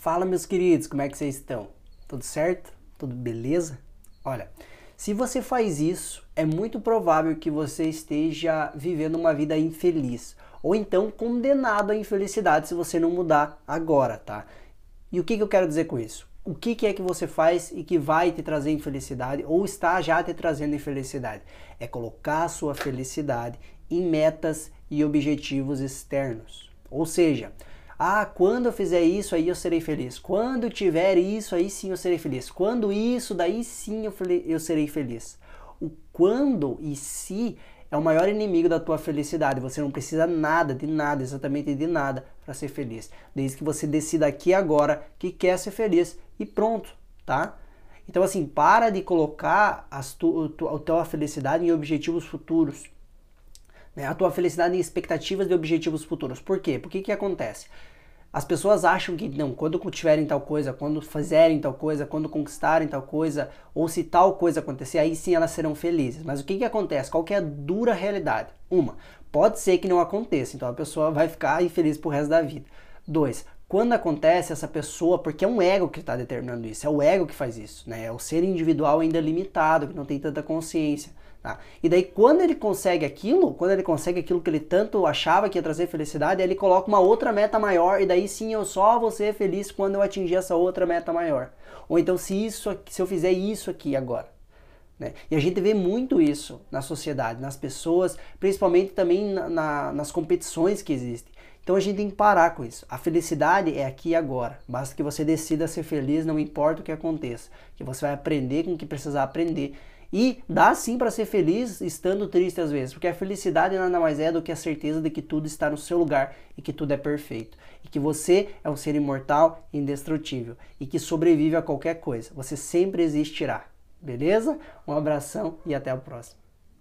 Fala, meus queridos, como é que vocês estão? Tudo certo? Tudo beleza? Olha, se você faz isso, é muito provável que você esteja vivendo uma vida infeliz ou então condenado à infelicidade se você não mudar agora, tá? E o que, que eu quero dizer com isso? O que, que é que você faz e que vai te trazer infelicidade ou está já te trazendo infelicidade? É colocar a sua felicidade em metas e objetivos externos. Ou seja, ah, quando eu fizer isso, aí eu serei feliz. Quando tiver isso, aí sim eu serei feliz. Quando isso, daí sim eu, eu serei feliz. O quando e se é o maior inimigo da tua felicidade. Você não precisa nada, de nada, exatamente de nada para ser feliz. Desde que você decida aqui agora que quer ser feliz e pronto, tá? Então assim, para de colocar as tu, a tua felicidade em objetivos futuros. Né? A tua felicidade em expectativas de objetivos futuros. Por quê? Porque que acontece? As pessoas acham que não, quando tiverem tal coisa, quando fizerem tal coisa, quando conquistarem tal coisa, ou se tal coisa acontecer, aí sim elas serão felizes. Mas o que, que acontece? Qual que é a dura realidade? Uma, pode ser que não aconteça, então a pessoa vai ficar infeliz pro resto da vida. Dois, quando acontece essa pessoa, porque é um ego que está determinando isso, é o ego que faz isso, né? É o ser individual ainda limitado, que não tem tanta consciência. Tá? E daí, quando ele consegue aquilo, quando ele consegue aquilo que ele tanto achava que ia trazer felicidade, ele coloca uma outra meta maior, e daí sim eu só vou ser feliz quando eu atingir essa outra meta maior. Ou então, se, isso, se eu fizer isso aqui agora. Né? E a gente vê muito isso na sociedade, nas pessoas, principalmente também na, na, nas competições que existem. Então a gente tem que parar com isso. A felicidade é aqui e agora. Basta que você decida ser feliz, não importa o que aconteça. Que você vai aprender com o que precisar aprender e dá sim para ser feliz estando triste às vezes, porque a felicidade nada mais é do que a certeza de que tudo está no seu lugar e que tudo é perfeito. E que você é um ser imortal e indestrutível e que sobrevive a qualquer coisa. Você sempre existirá. Beleza? Um abração e até a próxima.